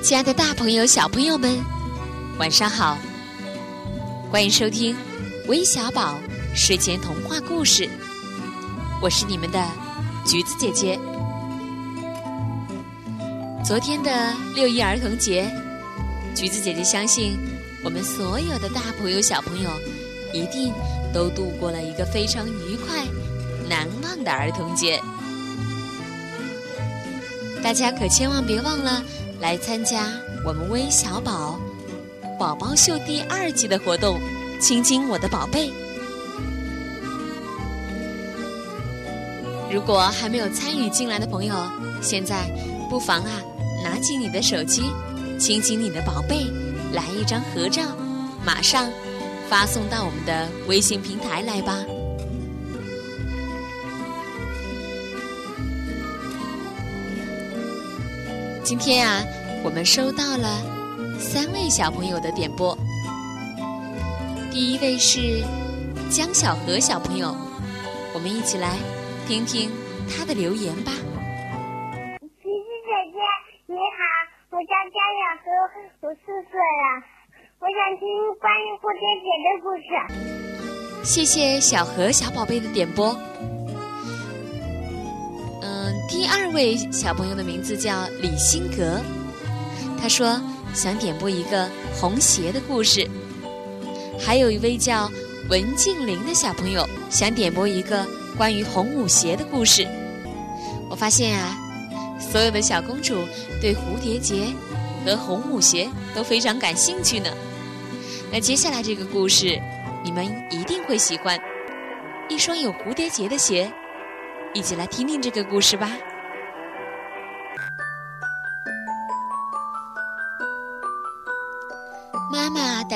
亲爱的，大朋友、小朋友们，晚上好！欢迎收听微小宝睡前童话故事，我是你们的橘子姐姐。昨天的六一儿童节，橘子姐姐相信我们所有的大朋友、小朋友一定都度过了一个非常愉快、难忘的儿童节。大家可千万别忘了来参加我们微小宝宝宝秀第二季的活动，亲亲我的宝贝。如果还没有参与进来的朋友，现在不妨啊，拿起你的手机，亲亲你的宝贝，来一张合照，马上发送到我们的微信平台来吧。今天啊，我们收到了三位小朋友的点播。第一位是江小河小朋友，我们一起来听听他的留言吧。琪琪姐姐你好，我叫江小河，我四岁了，我想听关于蝴蝶结的故事。谢谢小河小宝贝的点播。第二位小朋友的名字叫李新格，他说想点播一个红鞋的故事。还有一位叫文静玲的小朋友想点播一个关于红舞鞋的故事。我发现啊，所有的小公主对蝴蝶结和红舞鞋都非常感兴趣呢。那接下来这个故事你们一定会喜欢，一双有蝴蝶结的鞋。一起来听听这个故事吧。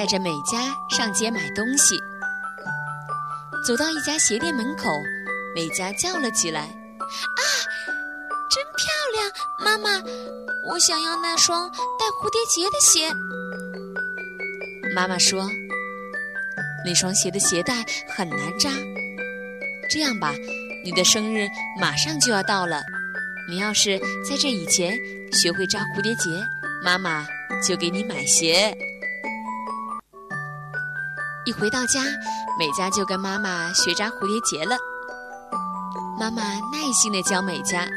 带着美嘉上街买东西，走到一家鞋店门口，美嘉叫了起来：“啊，真漂亮！妈妈，我想要那双带蝴蝶结的鞋。”妈妈说：“那双鞋的鞋带很难扎，这样吧。”你的生日马上就要到了，你要是在这以前学会扎蝴蝶结，妈妈就给你买鞋。一回到家，美嘉就跟妈妈学扎蝴蝶结了。妈妈耐心地教美嘉，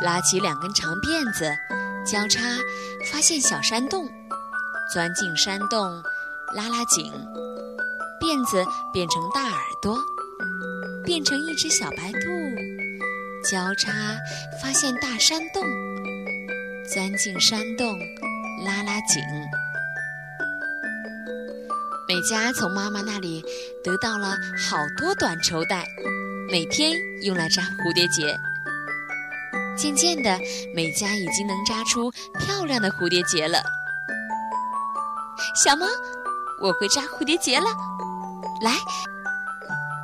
拉起两根长辫子，交叉发现小山洞，钻进山洞，拉拉紧，辫子变成大耳朵。变成一只小白兔，交叉发现大山洞，钻进山洞，拉拉紧。美嘉从妈妈那里得到了好多短绸带，每天用来扎蝴蝶结。渐渐的，美嘉已经能扎出漂亮的蝴蝶结了。小猫，我会扎蝴蝶结了，来。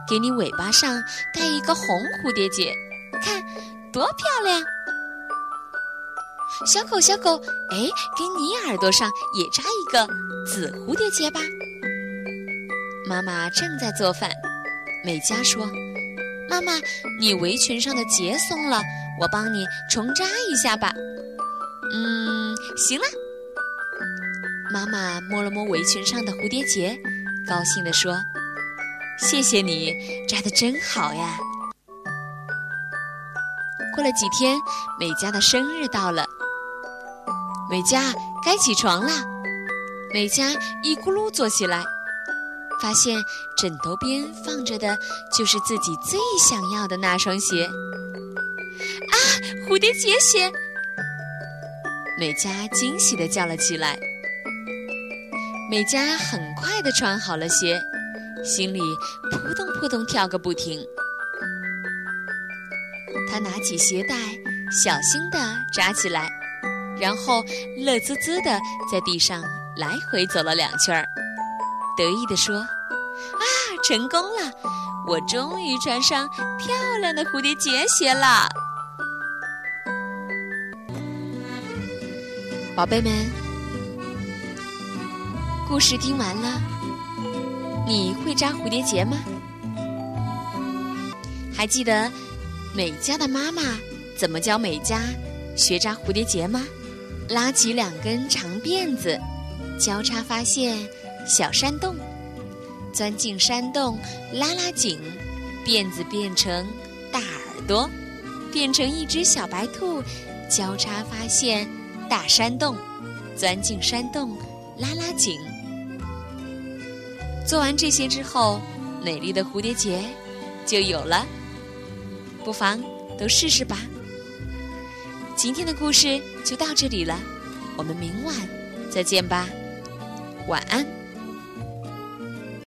给你尾巴上戴一个红蝴蝶结，看多漂亮！小狗，小狗，哎，给你耳朵上也扎一个紫蝴蝶结吧。妈妈正在做饭，美嘉说：“妈妈，你围裙上的结松了，我帮你重扎一下吧。”嗯，行了。妈妈摸了摸围裙上的蝴蝶结，高兴地说。谢谢你扎的真好呀！过了几天，美嘉的生日到了。美嘉该起床了。美嘉一咕噜坐起来，发现枕头边放着的就是自己最想要的那双鞋。啊，蝴蝶结鞋！美嘉惊喜的叫了起来。美嘉很快的穿好了鞋。心里扑通扑通跳个不停，他拿起鞋带，小心地扎起来，然后乐滋滋地在地上来回走了两圈儿，得意地说：“啊，成功了！我终于穿上漂亮的蝴蝶结鞋了。”宝贝们，故事听完了。你会扎蝴蝶结吗？还记得美嘉的妈妈怎么教美嘉学扎蝴蝶结吗？拉起两根长辫子，交叉发现小山洞，钻进山洞，拉拉紧，辫子变成大耳朵，变成一只小白兔，交叉发现大山洞，钻进山洞，拉拉紧。做完这些之后，美丽的蝴蝶结就有了。不妨都试试吧。今天的故事就到这里了，我们明晚再见吧，晚安。